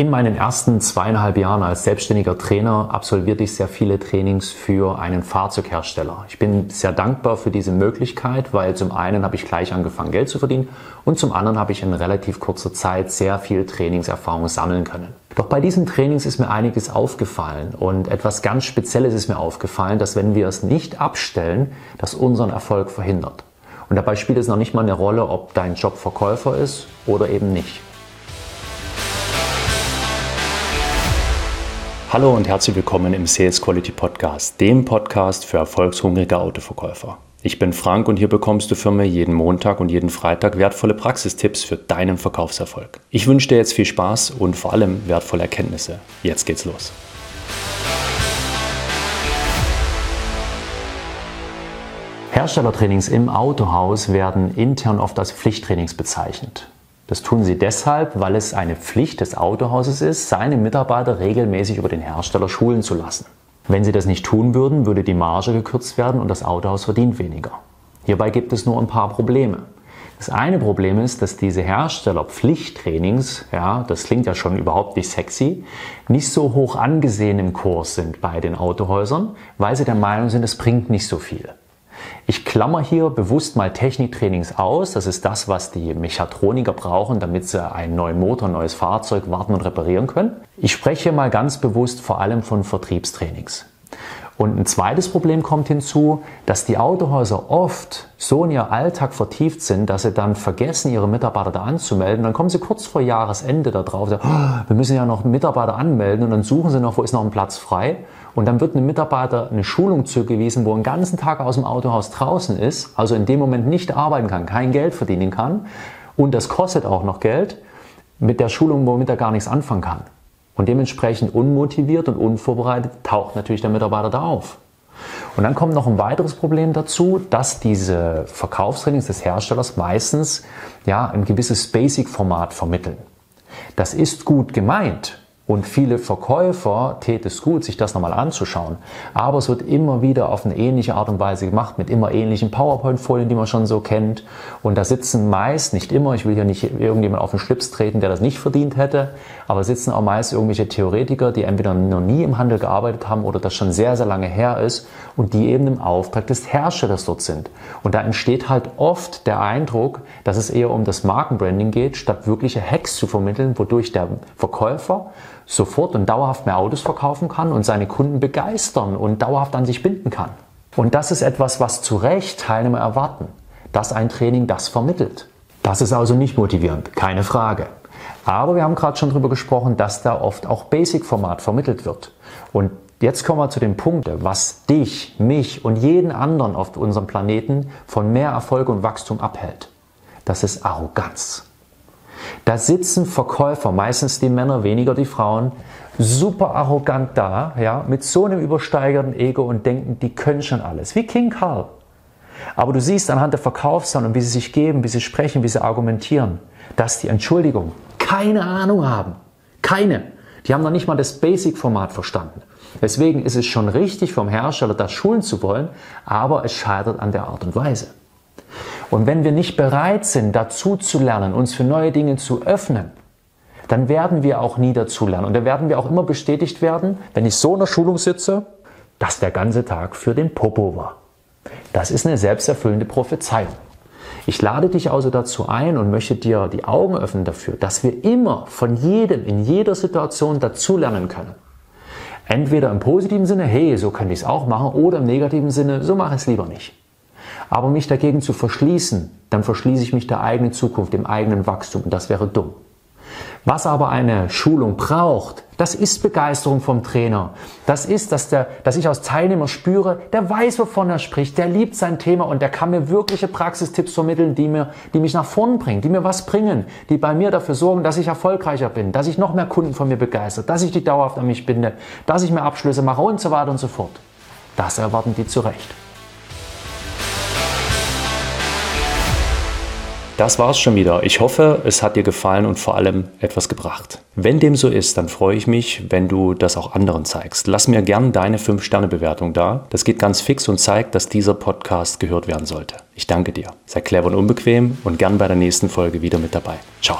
In meinen ersten zweieinhalb Jahren als selbstständiger Trainer absolvierte ich sehr viele Trainings für einen Fahrzeughersteller. Ich bin sehr dankbar für diese Möglichkeit, weil zum einen habe ich gleich angefangen, Geld zu verdienen und zum anderen habe ich in relativ kurzer Zeit sehr viel Trainingserfahrung sammeln können. Doch bei diesen Trainings ist mir einiges aufgefallen und etwas ganz Spezielles ist mir aufgefallen, dass wenn wir es nicht abstellen, das unseren Erfolg verhindert. Und dabei spielt es noch nicht mal eine Rolle, ob dein Job Verkäufer ist oder eben nicht. Hallo und herzlich willkommen im Sales Quality Podcast, dem Podcast für erfolgshungrige Autoverkäufer. Ich bin Frank und hier bekommst du für mich jeden Montag und jeden Freitag wertvolle Praxistipps für deinen Verkaufserfolg. Ich wünsche dir jetzt viel Spaß und vor allem wertvolle Erkenntnisse. Jetzt geht's los. Herstellertrainings im Autohaus werden intern oft als Pflichttrainings bezeichnet. Das tun sie deshalb, weil es eine Pflicht des Autohauses ist, seine Mitarbeiter regelmäßig über den Hersteller schulen zu lassen. Wenn sie das nicht tun würden, würde die Marge gekürzt werden und das Autohaus verdient weniger. Hierbei gibt es nur ein paar Probleme. Das eine Problem ist, dass diese Hersteller-Pflichttrainings, ja, das klingt ja schon überhaupt nicht sexy, nicht so hoch angesehen im Kurs sind bei den Autohäusern, weil sie der Meinung sind, es bringt nicht so viel. Ich klammer hier bewusst mal Techniktrainings aus. Das ist das, was die Mechatroniker brauchen, damit sie einen neuen Motor, ein neues Fahrzeug warten und reparieren können. Ich spreche mal ganz bewusst vor allem von Vertriebstrainings. Und ein zweites Problem kommt hinzu, dass die Autohäuser oft so in ihr Alltag vertieft sind, dass sie dann vergessen, ihre Mitarbeiter da anzumelden. Dann kommen sie kurz vor Jahresende da drauf, sagen, oh, wir müssen ja noch Mitarbeiter anmelden und dann suchen sie noch, wo ist noch ein Platz frei. Und dann wird einem Mitarbeiter eine Schulung zugewiesen, wo er den ganzen Tag aus dem Autohaus draußen ist, also in dem Moment nicht arbeiten kann, kein Geld verdienen kann. Und das kostet auch noch Geld mit der Schulung, womit er gar nichts anfangen kann. Und dementsprechend unmotiviert und unvorbereitet taucht natürlich der Mitarbeiter da auf. Und dann kommt noch ein weiteres Problem dazu, dass diese Verkaufstrainings des Herstellers meistens ja, ein gewisses Basic-Format vermitteln. Das ist gut gemeint, und viele Verkäufer täte es gut, sich das nochmal anzuschauen. Aber es wird immer wieder auf eine ähnliche Art und Weise gemacht, mit immer ähnlichen PowerPoint-Folien, die man schon so kennt. Und da sitzen meist, nicht immer, ich will hier nicht irgendjemand auf den Schlips treten, der das nicht verdient hätte, aber sitzen auch meist irgendwelche Theoretiker, die entweder noch nie im Handel gearbeitet haben oder das schon sehr, sehr lange her ist und die eben im Auftrag des Herstellers dort sind. Und da entsteht halt oft der Eindruck, dass es eher um das Markenbranding geht, statt wirkliche Hacks zu vermitteln, wodurch der Verkäufer sofort und dauerhaft mehr Autos verkaufen kann und seine Kunden begeistern und dauerhaft an sich binden kann. Und das ist etwas, was zu Recht Teilnehmer erwarten, dass ein Training das vermittelt. Das ist also nicht motivierend, keine Frage. Aber wir haben gerade schon darüber gesprochen, dass da oft auch Basic-Format vermittelt wird. Und jetzt kommen wir zu dem Punkt, was dich, mich und jeden anderen auf unserem Planeten von mehr Erfolg und Wachstum abhält. Das ist Arroganz. Da sitzen Verkäufer, meistens die Männer, weniger die Frauen, super arrogant da, ja, mit so einem übersteigerten Ego und denken, die können schon alles. Wie King Karl. Aber du siehst anhand der Verkaufszahlen wie sie sich geben, wie sie sprechen, wie sie argumentieren, dass die Entschuldigung keine Ahnung haben. Keine. Die haben noch nicht mal das Basic-Format verstanden. Deswegen ist es schon richtig vom Hersteller, das schulen zu wollen, aber es scheitert an der Art und Weise. Und wenn wir nicht bereit sind, dazu zu lernen, uns für neue Dinge zu öffnen, dann werden wir auch nie dazu lernen. Und dann werden wir auch immer bestätigt werden, wenn ich so in der Schulung sitze, dass der ganze Tag für den Popo war. Das ist eine selbsterfüllende Prophezeiung. Ich lade dich also dazu ein und möchte dir die Augen öffnen dafür, dass wir immer von jedem in jeder Situation dazulernen können. Entweder im positiven Sinne, hey, so könnte ich es auch machen, oder im negativen Sinne, so mache ich es lieber nicht. Aber mich dagegen zu verschließen, dann verschließe ich mich der eigenen Zukunft, dem eigenen Wachstum und das wäre dumm. Was aber eine Schulung braucht, das ist Begeisterung vom Trainer. Das ist, dass, der, dass ich als Teilnehmer spüre, der weiß, wovon er spricht, der liebt sein Thema und der kann mir wirkliche Praxistipps vermitteln, die, mir, die mich nach vorn bringen, die mir was bringen, die bei mir dafür sorgen, dass ich erfolgreicher bin, dass ich noch mehr Kunden von mir begeistert, dass ich die dauerhaft an mich binde, dass ich mehr Abschlüsse mache und so weiter und so fort. Das erwarten die zu Recht. Das war's schon wieder. Ich hoffe, es hat dir gefallen und vor allem etwas gebracht. Wenn dem so ist, dann freue ich mich, wenn du das auch anderen zeigst. Lass mir gern deine 5-Sterne-Bewertung da. Das geht ganz fix und zeigt, dass dieser Podcast gehört werden sollte. Ich danke dir. Sei clever und unbequem und gern bei der nächsten Folge wieder mit dabei. Ciao.